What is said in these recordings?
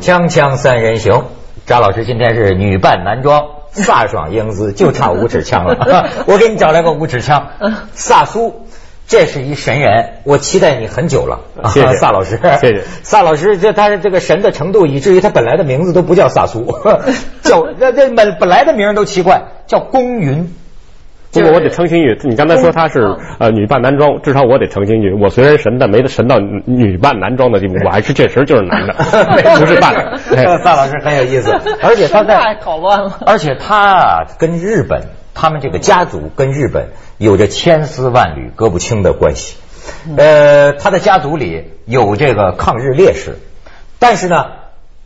锵锵三人行，张老师今天是女扮男装，飒爽英姿，就差五指枪了。我给你找来个五指枪，萨苏。这是一神人，我期待你很久了。谢谢萨老师，谢谢萨老师。这他的这个神的程度，以至于他本来的名字都不叫萨苏，叫那这本本来的名都奇怪，叫公云。不过我得澄清一句，你刚才说他是呃女扮男装，至少我得澄清一句，我虽然神，但没得神到女扮男装的地步，我还是确实就是男的，不是扮的。萨老师很有意思，而且他在搞乱了。而且他啊，跟日本，他们这个家族跟日本有着千丝万缕割不清的关系。呃，他的家族里有这个抗日烈士，但是呢，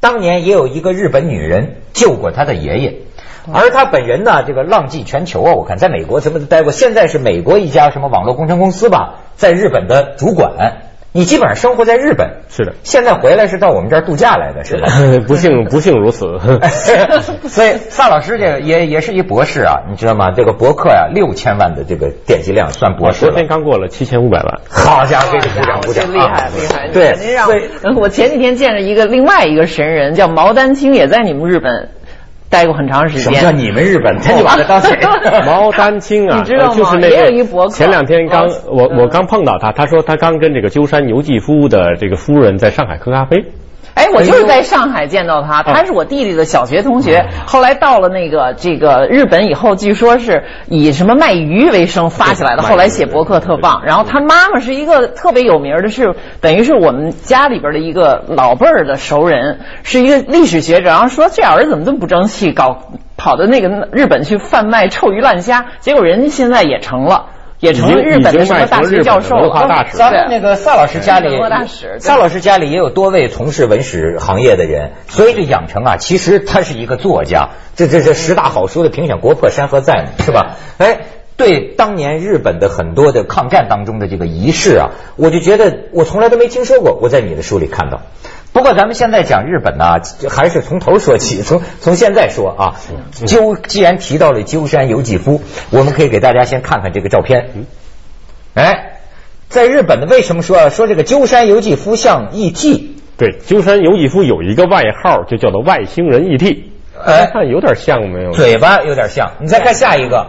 当年也有一个日本女人救过他的爷爷。而他本人呢，这个浪迹全球啊，我看在美国什么都待过，现在是美国一家什么网络工程公司吧，在日本的主管。你基本上生活在日本，是的。现在回来是到我们这儿度假来的，是吧？不幸 不幸如此。所以萨老师这个也也是一博士啊，你知道吗？这个博客呀，六千万的这个点击量算博士昨天刚过了七千五百万。好家伙，给你鼓掌鼓掌，厉害厉害！对，您让我前几天见着一个另外一个神人，叫毛丹青，也在你们日本。待过很长时间。什么叫你们日本？他就把他当谁？毛丹青啊，你知道吗？就是那个前两天刚我我刚碰到他，他说他刚跟这个鸠山由纪夫的这个夫人在上海喝咖啡。哎，我就是在上海见到他，他是我弟弟的小学同学。后来到了那个这个日本以后，据说是以什么卖鱼为生发起来的。后来写博客特棒。然后他妈妈是一个特别有名的，是等于是我们家里边的一个老辈儿的熟人，是一个历史学者。然后说这儿子怎么这么不争气，搞跑到那个日本去贩卖臭鱼烂虾，结果人家现在也成了。也成了日本的什么大学教授？咱们那个萨老师家里，萨老师家里也有多位从事文史行业的人，所以这养成啊，其实他是一个作家。这这这十大好书的评选，国破山河在，是吧？哎，对当年日本的很多的抗战当中的这个仪式啊，我就觉得我从来都没听说过，我在你的书里看到。不过咱们现在讲日本呢，还是从头说起，从从现在说啊。鸠既然提到了鸠山由纪夫，我们可以给大家先看看这个照片。哎，在日本的为什么说说这个鸠山由纪夫像 E.T.？对，鸠山由纪夫有一个外号，就叫做外星人 E.T。哎，看有点像没有？嘴巴有点像。你再看下一个，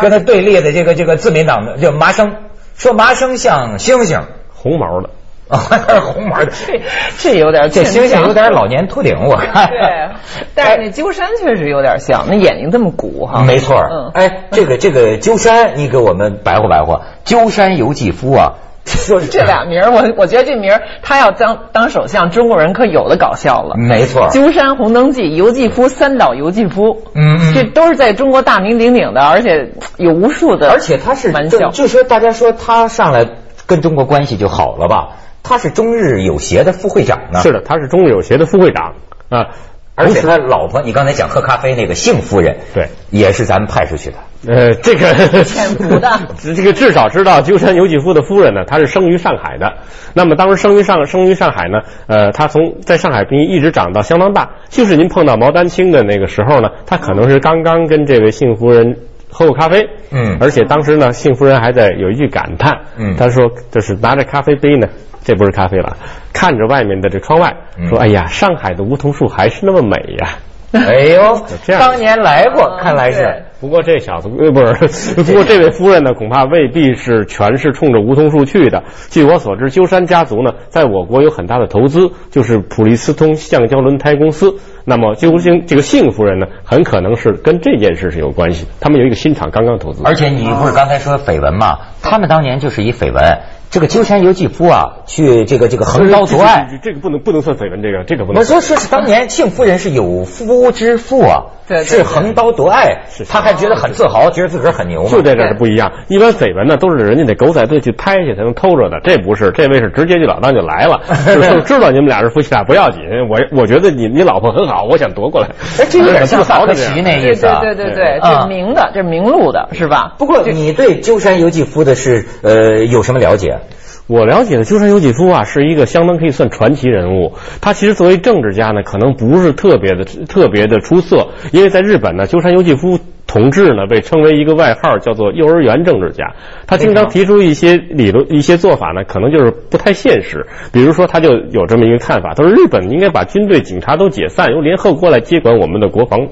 跟他对立的这个这个自民党的叫麻生，说麻生像猩猩，红毛的。啊，还是红毛的，这这有点，这猩猩有点老年秃顶，我看。对，但是那鸠山确实有点像，那眼睛这么鼓哈。没错，嗯，哎，这个这个鸠山，你给我们白活白活，鸠山由纪夫啊，说 这俩名我我觉得这名他要当当首相，中国人可有的搞笑了。没错，鸠山红灯记，游纪夫三岛游纪夫，嗯，这都是在中国大名鼎鼎的，而且有无数的，而且他是玩笑，就说大家说他上来跟中国关系就好了吧。他是中日友协的副会长呢。是的，他是中日友协的副会长啊，而且他老婆，你刚才讲喝咖啡那个幸夫人，对，也是咱们派出去的。呃，这个潜伏的，这个至少知道鸠山由纪夫的夫人呢，她是生于上海的。那么当时生于上生于上海呢，呃，她从在上海一直长到相当大。就是您碰到毛丹青的那个时候呢，她可能是刚刚跟这位幸夫人喝过咖啡。嗯，而且当时呢，幸福人还在有一句感叹，嗯，他说就是拿着咖啡杯呢。这不是咖啡了，看着外面的这窗外，说：“哎呀，上海的梧桐树还是那么美呀。” 哎呦，当年来过，看来是。不过这小子，呃，不是，不过这位夫人呢，恐怕未必是全是冲着梧桐树去的。据我所知，鸠山家族呢，在我国有很大的投资，就是普利司通橡胶轮胎公司。那么，鸠星这个幸夫人呢，很可能是跟这件事是有关系的。他们有一个新厂刚刚投资。而且你不是刚才说绯闻吗？他们当年就是一绯闻。这个鸠山由纪夫啊，去这个这个横刀夺爱，这个不能不能算绯闻，这个这个不能。我说说是当年幸夫人是有夫之妇啊，是横刀夺爱，他还觉得很自豪，觉得自个儿很牛。就在这儿不一样，一般绯闻呢都是人家得狗仔队去拍去才能偷着的，这不是，这位是直接就老当就来了，就知道你们俩是夫妻俩不要紧，我我觉得你你老婆很好，我想夺过来。哎，这有点像曹德奇那意思，对对对对，这明的，这明路的是吧？不过你对鸠山由纪夫的是呃有什么了解？我了解的鸠山由纪夫啊，是一个相当可以算传奇人物。他其实作为政治家呢，可能不是特别的特别的出色，因为在日本呢，鸠山由纪夫同志呢被称为一个外号，叫做幼儿园政治家。他经常提出一些理论、一些做法呢，可能就是不太现实。比如说，他就有这么一个看法，他说日本应该把军队、警察都解散，由联合国来接管我们的国防。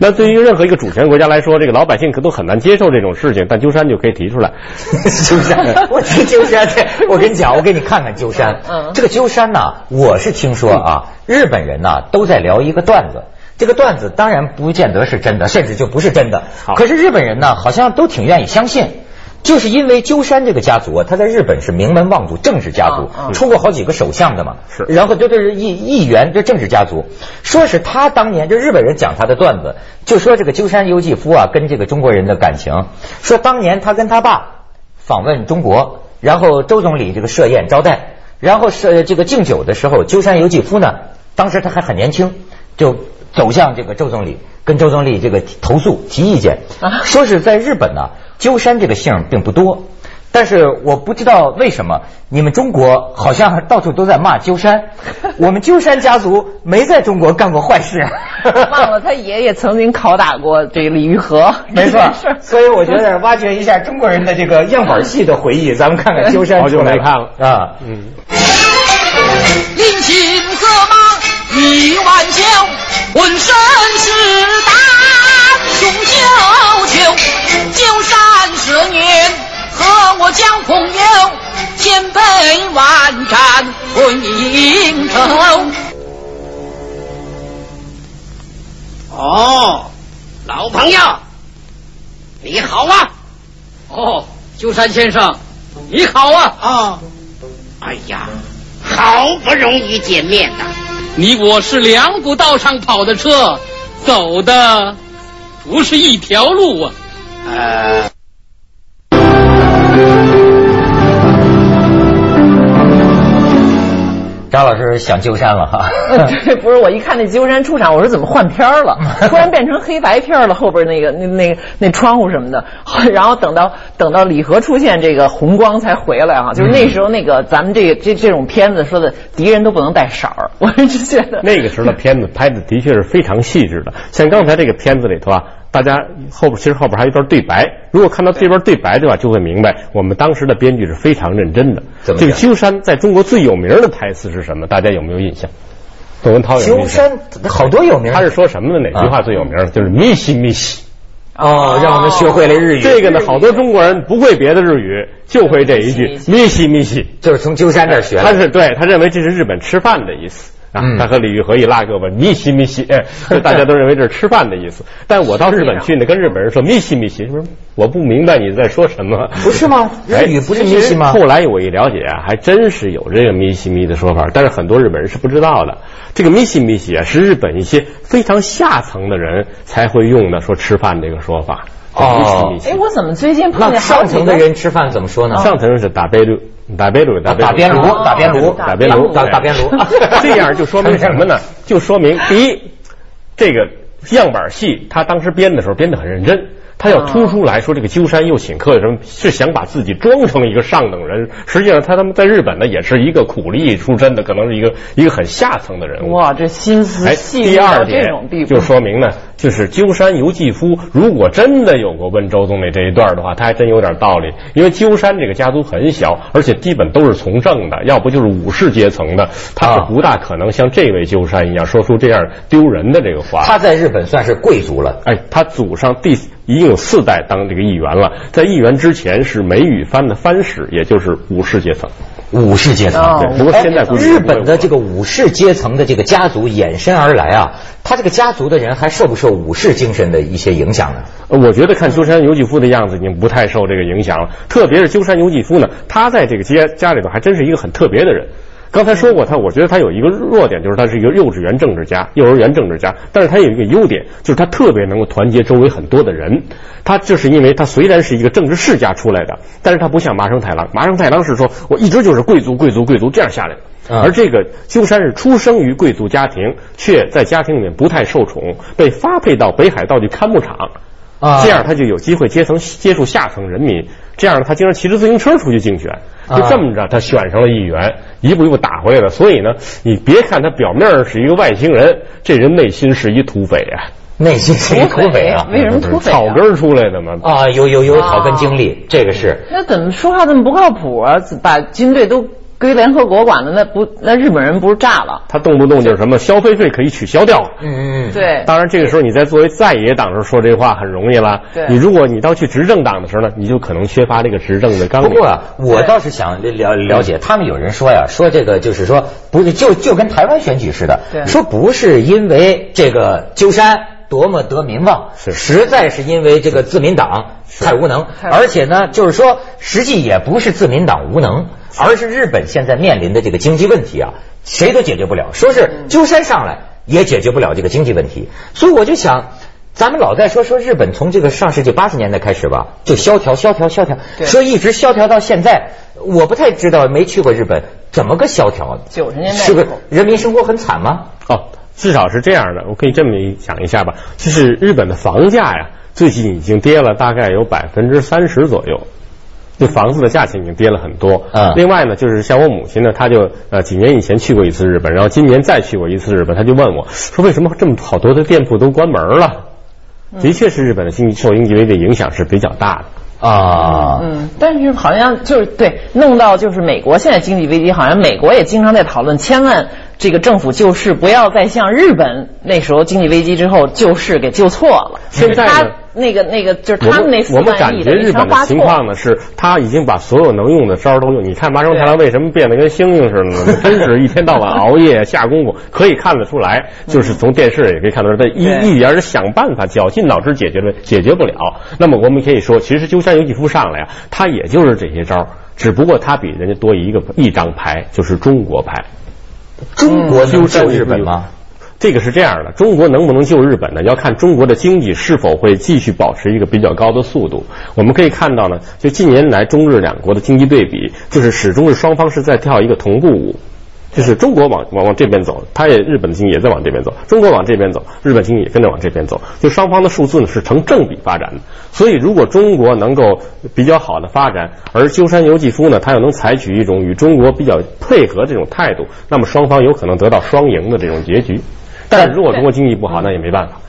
那对于任何一个主权国家来说，这个老百姓可都很难接受这种事情，但鸠山就可以提出来。鸠山，我去鸠山，我跟你讲，我给你看看鸠山。嗯，这个鸠山呢，我是听说啊，日本人呢都在聊一个段子，这个段子当然不见得是真的，甚至就不是真的。可是日本人呢，好像都挺愿意相信。就是因为鸠山这个家族啊，他在日本是名门望族，政治家族，出过好几个首相的嘛。是。然后这这是议议员，这政治家族，说是他当年，就日本人讲他的段子，就说这个鸠山由纪夫啊，跟这个中国人的感情，说当年他跟他爸访问中国，然后周总理这个设宴招待，然后是这个敬酒的时候，鸠山由纪夫呢，当时他还很年轻，就走向这个周总理，跟周总理这个投诉提意见，说是在日本呢。鸠山这个姓并不多，但是我不知道为什么你们中国好像到处都在骂鸠山。我们鸠山家族没在中国干过坏事。忘了他爷爷曾经拷打过这个李玉和。没错，所以我觉得挖掘一下中国人的这个样板戏的回忆，咱们看看鸠山。好久没看了啊。嗯。临秦策马一万九，浑身是胆雄赳赳。就三。十年和我交朋友，千杯万盏混饮头。哦，老朋友，你好啊！哦，鸠山先生，你好啊！啊，哎呀，好不容易见面呐！你我是两股道上跑的车，走的不是一条路啊。张老师想鸠山了哈，对，不是我一看那鸠山出场，我说怎么换片了？突然变成黑白片了，后边那个那那那窗户什么的，然后等到等到李和出现，这个红光才回来啊。就是那时候那个咱们这个这这种片子说的敌人都不能带色儿，我是觉得那个时候的片子拍的的确是非常细致的，像刚才这个片子里头啊。大家后边其实后边还有一段对白，如果看到这边对白的话，就会明白我们当时的编剧是非常认真的。这个鸠山在中国最有名的台词是什么？大家有没有印象？窦文涛有鸠山好多有名，他是说什么的？哪句话最有名？就是咪西咪西。哦，让我们学会了日语。这个呢，好多中国人不会别的日语，就会这一句咪西咪西，就是从鸠山这儿学的。他是对他认为这是日本吃饭的意思。啊，他和李玉和一拉胳膊，咪西咪西，哎，大家都认为这是吃饭的意思。但我到日本去呢，跟日本人说咪西咪西，说我不明白你在说什么。不是吗？日语不是咪西吗？后来我一了解啊，还真是有这个咪西咪的说法，但是很多日本人是不知道的。这个咪西咪西啊，是日本一些非常下层的人才会用的，说吃饭这个说法。哦，哎，我怎么最近碰见上层的人吃饭怎么说呢？上层是打杯炉，打边炉，打边炉，打边炉，打边炉，打打边炉。这样就说明什么呢？就说明第一，这个样板戏他当时编的时候编得很认真。他要突出来说，这个鸠山又请客的人是想把自己装成一个上等人，实际上他他们在日本呢也是一个苦力出身的，可能是一个一个很下层的人物。哇，这心思细第二点就说明呢，就是鸠山由纪夫如果真的有过问周总理这一段的话，他还真有点道理。因为鸠山这个家族很小，而且基本都是从政的，要不就是武士阶层的，他是不大可能像这位鸠山一样说出这样丢人的这个话。他在日本算是贵族了，哎，他祖上第。已经有四代当这个议员了，在议员之前是梅雨藩的藩使，也就是武士阶层。武士阶层，对。不过现在日本的这个武士阶层的这个家族衍生而来啊，他这个家族的人还受不受武士精神的一些影响呢？我觉得看鸠山由纪夫的样子，已经不太受这个影响了。特别是鸠山由纪夫呢，他在这个家家里头还真是一个很特别的人。刚才说过他，我觉得他有一个弱点，就是他是一个幼稚园政治家、幼儿园政治家。但是他有一个优点，就是他特别能够团结周围很多的人。他就是因为他虽然是一个政治世家出来的，但是他不像麻生太郎。麻生太郎是说我一直就是贵族、贵族、贵族这样下来的。而这个鸠山是出生于贵族家庭，却在家庭里面不太受宠，被发配到北海道去看牧场。啊这样他就有机会接层接触下层人民。这样呢，他经常骑着自行车出去竞选，就这么着，他选上了议员，一步一步打回来的。所以呢，你别看他表面上是一个外星人，这人内心是一土匪啊。内心是一土匪啊？为什么土匪？草根出来的嘛。啊，有有有草根经历，这个是。那怎么说话这么不靠谱啊？把军队都。归联合国管了那不那日本人不是炸了？他动不动就是什么消费税可以取消掉。嗯嗯对。当然这个时候你在作为在野党时候说这话很容易了。对。你如果你到去执政党的时候呢，你就可能缺乏这个执政的纲领。不过啊，我倒是想了了解，他们有人说呀，说这个就是说不是就就跟台湾选举似的，说不是因为这个鸠山多么得民望，是实在是因为这个自民党太无能，而且呢，就是说实际也不是自民党无能。而是日本现在面临的这个经济问题啊，谁都解决不了。说是鸠山上来也解决不了这个经济问题，所以我就想，咱们老在说说日本从这个上世纪八十年代开始吧，就萧条萧条萧条，说一直萧条到现在。我不太知道，没去过日本，怎么个萧条？九十年代是不是人民生活很惨吗？哦，至少是这样的。我可以这么讲一下吧，就是日本的房价呀，最近已经跌了大概有百分之三十左右。这房子的价钱已经跌了很多。嗯。另外呢，就是像我母亲呢，她就呃几年以前去过一次日本，然后今年再去过一次日本，她就问我说：“为什么这么好多的店铺都关门了？”的确是日本的经济受经济危机影响是比较大的。啊。嗯。但是好像就是对弄到就是美国现在经济危机，好像美国也经常在讨论，千万这个政府救市不要再像日本那时候经济危机之后救市给救错了。现在呢？那个那个就是他们那我们感觉日本的情况呢，是他已经把所有能用的招都用。你看麻生太郎为什么变得跟猩猩似的呢？真是一天到晚熬夜下功夫，可以看得出来，就是从电视也可以看出来，他一一点的想办法，绞尽脑汁解决了，解决不了。那么我们可以说，其实鸠山由纪夫上来啊，他也就是这些招，只不过他比人家多一个一张牌，就是中国牌。中国能救日本吗？这个是这样的，中国能不能救日本呢？要看中国的经济是否会继续保持一个比较高的速度。我们可以看到呢，就近年来中日两国的经济对比，就是始终是双方是在跳一个同步舞，就是中国往往往这边走，他也日本的经济也在往这边走，中国往这边走，日本经济也跟着往这边走，就双方的数字呢是成正比发展的。所以，如果中国能够比较好的发展，而鸠山由纪夫呢，他又能采取一种与中国比较配合这种态度，那么双方有可能得到双赢的这种结局。但是如果中国经济不好，那也没办法。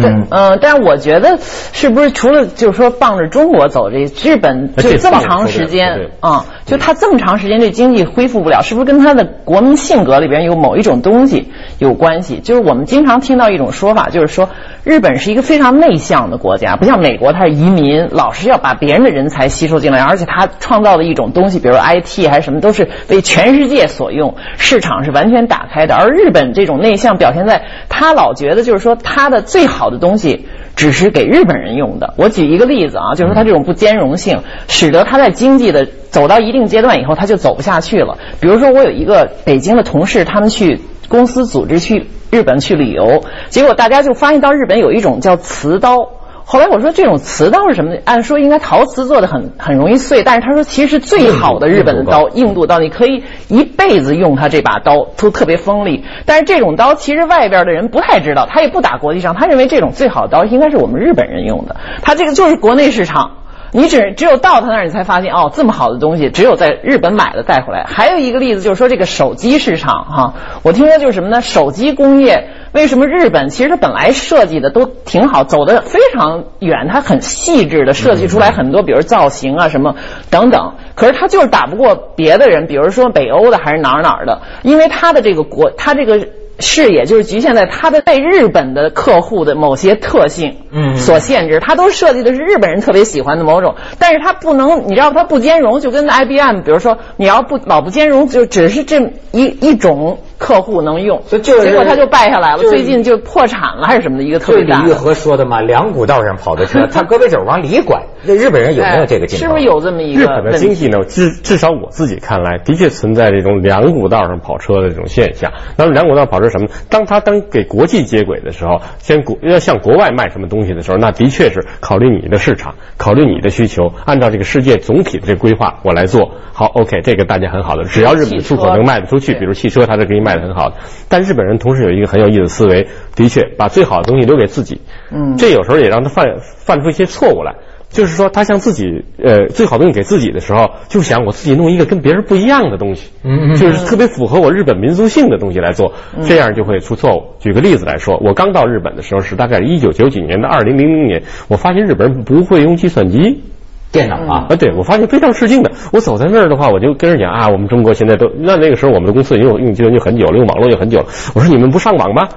对，嗯，但是我觉得是不是除了就是说傍着中国走，这日本就这么长时间啊，就他这么长时间这经济恢复不了，是不是跟他的国民性格里边有某一种东西有关系？就是我们经常听到一种说法，就是说日本是一个非常内向的国家，不像美国，它是移民，老是要把别人的人才吸收进来，而且他创造的一种东西，比如 IT 还是什么，都是为全世界所用，市场是完全打开的。而日本这种内向表现在他老觉得就是说他的最最好的东西只是给日本人用的。我举一个例子啊，就是说它这种不兼容性，使得它在经济的走到一定阶段以后，它就走不下去了。比如说，我有一个北京的同事，他们去公司组织去日本去旅游，结果大家就发现到日本有一种叫瓷刀。后来我说这种瓷刀是什么？按说应该陶瓷做的很很容易碎，但是他说其实最好的日本的刀，硬度刀，你可以一辈子用它这把刀，都特别锋利。但是这种刀其实外边的人不太知道，他也不打国际上，他认为这种最好的刀应该是我们日本人用的，他这个就是国内市场。你只只有到他那儿，你才发现哦，这么好的东西只有在日本买了带回来。还有一个例子就是说这个手机市场哈，我听说就是什么呢？手机工业。为什么日本其实它本来设计的都挺好，走的非常远，它很细致的设计出来很多，比如造型啊什么等等。可是它就是打不过别的人，比如说北欧的还是哪儿哪儿的，因为它的这个国，它这个视野就是局限在它的被日本的客户的某些特性嗯所限制，它都设计的是日本人特别喜欢的某种，但是它不能，你知道它不兼容，就跟 IBM，比如说你要不老不兼容，就只是这一一种。客户能用，就结果他就败下来了。最近就破产了还是什么的一个特别大。李玉和说的嘛，两股道上跑的车，他胳膊肘往里拐。那日本人有没有这个情况？是不是有这么一个？日本的经济呢，至至少我自己看来，的确存在这种两股道上跑车的这种现象。那么两股道跑车什么？当他当给国际接轨的时候，先国要向国外卖什么东西的时候，那的确是考虑你的市场，考虑你的需求，按照这个世界总体的这个规划，我来做好。OK，这个大家很好的，只要日本出口能卖得出去，比如汽车，它是可以卖。卖的很好的。但日本人同时有一个很有意思的思维，的确把最好的东西留给自己。嗯，这有时候也让他犯犯出一些错误来。就是说，他向自己呃最好东西给自己的时候，就想我自己弄一个跟别人不一样的东西，嗯，就是特别符合我日本民族性的东西来做，这样就会出错误。举个例子来说，我刚到日本的时候是大概一九九几年的二零零零年，我发现日本人不会用计算机。电脑啊啊！对，我发现非常吃惊的。我走在那儿的话，我就跟人讲啊，我们中国现在都那那个时候，我们的公司已经用计算机很久了，用网络也很久了。我说你们不上网吗？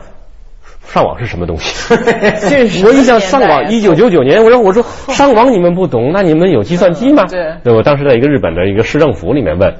上网是什么东西？我一想上网，一九九九年，我说我说 上网你们不懂，那你们有计算机吗？对，我当时在一个日本的一个市政府里面问，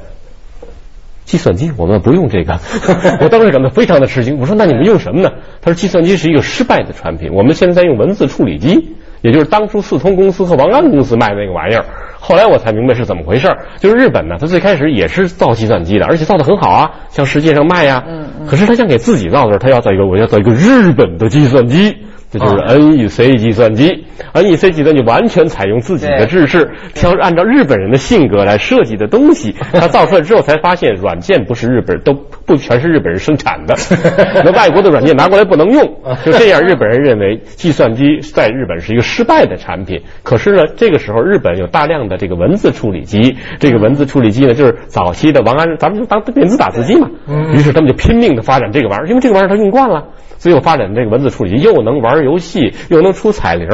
计算机我们不用这个。我当时感到非常的吃惊。我说那你们用什么呢？他说计算机是一个失败的产品，我们现在用文字处理机。也就是当初四通公司和王安公司卖的那个玩意儿，后来我才明白是怎么回事儿。就是日本呢，它最开始也是造计算机的，而且造的很好啊，向世界上卖呀。嗯嗯。可是他想给自己造的时候，他要造一个，我要造一个日本的计算机。这就是 NEC 计算机，NEC 计算机完全采用自己的制式，挑按照日本人的性格来设计的东西。他造出来之后才发现，软件不是日本都不全是日本人生产的，那外国的软件拿过来不能用。就这样，日本人认为计算机在日本是一个失败的产品。可是呢，这个时候日本有大量的这个文字处理机，这个文字处理机呢，就是早期的王安，咱们就当电子打字机嘛。于是他们就拼命的发展这个玩意儿，因为这个玩意儿他用惯了。所以我发展这个文字处理机，又能玩游戏，又能出彩铃，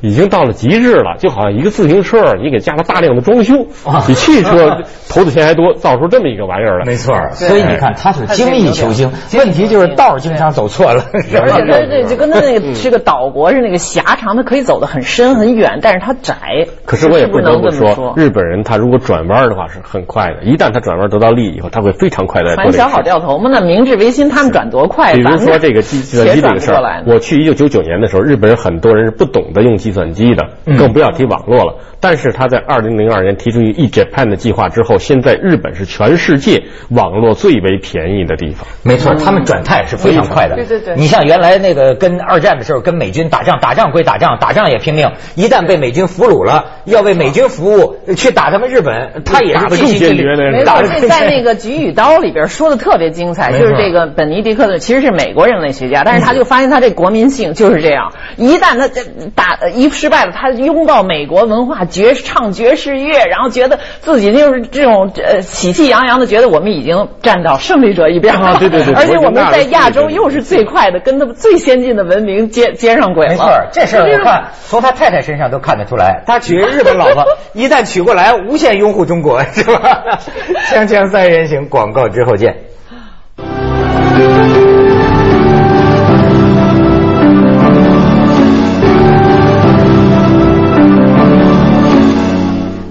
已经到了极致了。就好像一个自行车，你给加了大量的装修，比汽车 投的钱还多，造出这么一个玩意儿来。没错，所以你看，他是精益求精。问题就是道经常走错了。而且他这就跟他那个是个岛国是那个狭长，它可以走得很深很远，但是它窄。可是我也不得不说，日本人他如果转弯的话是很快的，一旦他转弯得到利益以后，他会非常快的。反小好掉头嘛，那明治维新他们转多快？比如说这个计算机这个事儿，我去一九九九年的时候，日本人很多人是不懂得用计算机的，更不要提网络了。但是他在二零零二年提出一个 e Japan 的计划之后，现在日本是全世界网络最为便宜的地方。没错，他们转态是非常快的。对对对。你像原来那个跟二战的时候跟美军打仗，打仗归打仗，打仗也拼命。一旦被美军俘虏了，要为美军服务，去打他们日本，他也是尽心尽力。没错，这在那个《菊与刀》里边说的特别精彩，就是这个本尼迪克的其实是美国人类学家，但是他就发现他这国民性就是这样，一旦他打一失败了，他拥抱美国文化。爵唱爵士乐，然后觉得自己就是这种呃喜气洋洋的，觉得我们已经站到胜利者一边了。对对对，而且我们在亚洲又是最快的，跟他们最先进的文明接接上轨了。没错，这事儿我看从他太太身上都看得出来，他娶日本老婆，一旦娶过来，无限拥护中国，是吧？锵锵三人行，广告之后见。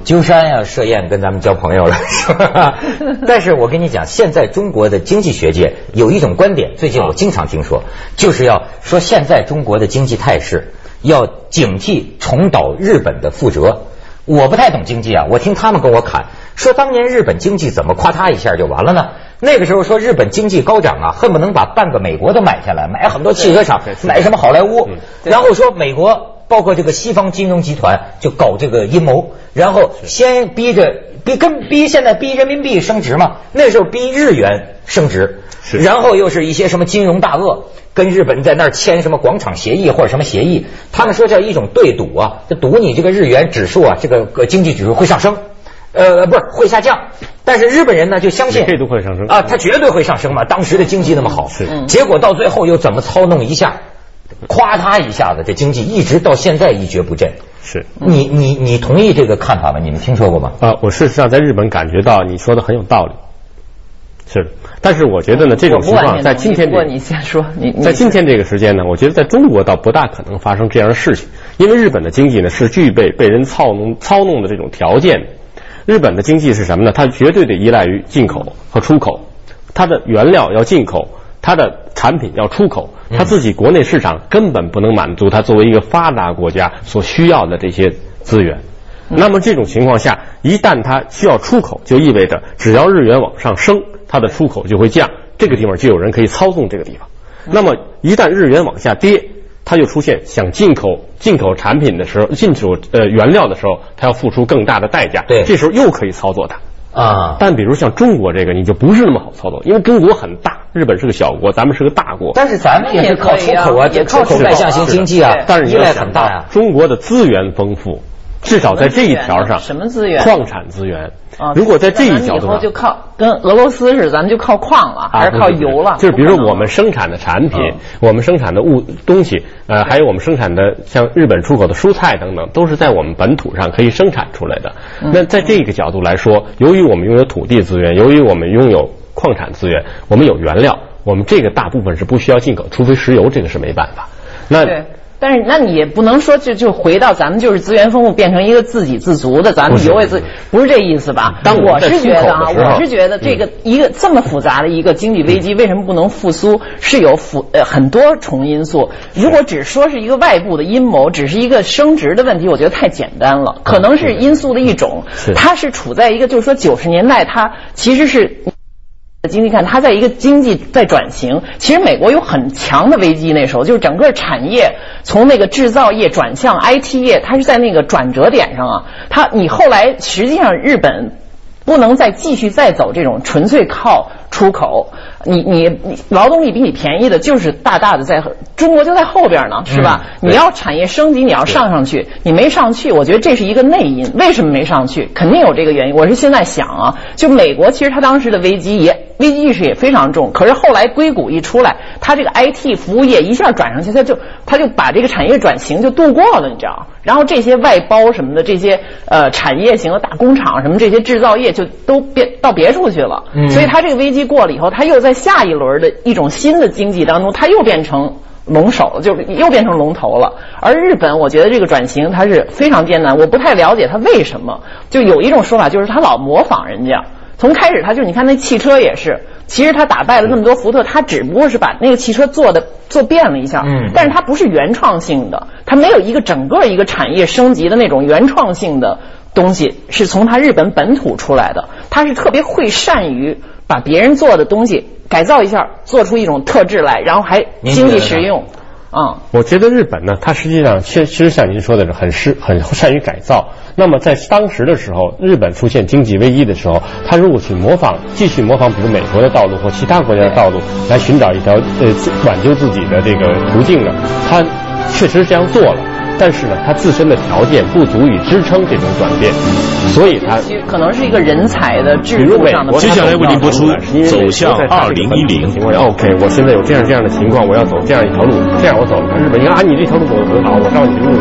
鸠山呀，设宴跟咱们交朋友了，是吧？但是我跟你讲，现在中国的经济学界有一种观点，最近我经常听说，就是要说现在中国的经济态势要警惕重蹈日本的覆辙。我不太懂经济啊，我听他们跟我侃，说当年日本经济怎么夸他一下就完了呢？那个时候说日本经济高涨啊，恨不能把半个美国都买下来，买很多汽车厂，买什么好莱坞，然后说美国。包括这个西方金融集团就搞这个阴谋，然后先逼着逼跟逼现在逼人民币升值嘛，那时候逼日元升值，然后又是一些什么金融大鳄跟日本在那儿签什么广场协议或者什么协议，他们说叫一种对赌啊，就赌你这个日元指数啊，这个经济指数会上升，呃，不是会下降，但是日本人呢就相信这都会上升。啊，它绝对会上升嘛，当时的经济那么好，结果到最后又怎么操弄一下？夸他一下子，这经济一直到现在一蹶不振。是你你你同意这个看法吗？你们听说过吗？啊，我事实上在日本感觉到你说的很有道理。是，但是我觉得呢，这种情况在今天，你先说，你在今天这个时间呢，我觉得在中国倒不大可能发生这样的事情，因为日本的经济呢是具备被人操弄操弄的这种条件。日本的经济是什么呢？它绝对的依赖于进口和出口，它的原料要进口。它的产品要出口，它自己国内市场根本不能满足它作为一个发达国家所需要的这些资源。那么这种情况下，一旦它需要出口，就意味着只要日元往上升，它的出口就会降。这个地方就有人可以操纵这个地方。那么一旦日元往下跌，它就出现想进口进口产品的时候，进口呃原料的时候，它要付出更大的代价。对，这时候又可以操作它。啊。但比如像中国这个，你就不是那么好操作，因为中国很大，日本是个小国，咱们是个大国。但是咱们也是靠出口啊，也靠出口外向型经济啊，但是依赖很大呀。中国的资源丰富。至少在这一条上，什么资源？矿产资源。如果在这一角度上，就靠跟俄罗斯似的，咱们就靠矿了，还是靠油了？就是比如说我们生产的产品，我们生产的物东西，呃，还有我们生产的像日本出口的蔬菜等等，都是在我们本土上可以生产出来的。那在这个角度来说，由于我们拥有土地资源，由于我们拥有矿产资源，我们有原料，我们这个大部分是不需要进口，除非石油，这个是没办法。那。但是，那你也不能说就就回到咱们就是资源丰富，变成一个自给自足的，咱们有为自不是这意思吧？但我是觉得啊，我是觉得这个一个这么复杂的一个经济危机，为什么不能复苏？是有复呃很多重因素。如果只说是一个外部的阴谋，只是一个升值的问题，我觉得太简单了。可能是因素的一种，它是处在一个就是说九十年代，它其实是。经济看，它在一个经济在转型。其实美国有很强的危机，那时候就是整个产业从那个制造业转向 IT 业，它是在那个转折点上啊。它你后来实际上日本不能再继续再走这种纯粹靠出口。你你你劳动力比你便宜的，就是大大的在中国就在后边呢，是吧？你要产业升级，你要上上去，你没上去，我觉得这是一个内因。为什么没上去？肯定有这个原因。我是现在想啊，就美国其实它当时的危机也危机意识也非常重，可是后来硅谷一出来，它这个 IT 服务业一下转上去，它就它就把这个产业转型就度过了，你知道？然后这些外包什么的，这些呃产业型的大工厂什么这些制造业就都别到别处去了。所以它这个危机过了以后，它又在。下一轮的一种新的经济当中，它又变成龙首，就又变成龙头了。而日本，我觉得这个转型它是非常艰难，我不太了解它为什么。就有一种说法，就是它老模仿人家。从开始它就你看那汽车也是，其实它打败了那么多福特，它只不过是把那个汽车做的做变了一下，嗯，但是它不是原创性的，它没有一个整个一个产业升级的那种原创性的东西，是从他日本本土出来的。他是特别会善于把别人做的东西。改造一下，做出一种特质来，然后还经济实用。啊，我觉得日本呢，它实际上其其实像您说的是很适很善于改造。那么在当时的时候，日本出现经济危机的时候，他如果去模仿，继续模仿，比如美国的道路或其他国家的道路，来寻找一条呃挽救自己的这个途径呢，他确实这样做了。但是呢，他自身的条件不足以支撑这种转变，所以他可能是一个人才的制度上的。接下来为您播出《走向二零一零》。OK，我现在有这样这样的情况，我要走这样一条路，这样我走。日本，你看啊，你这条路走的很好，我照你的路。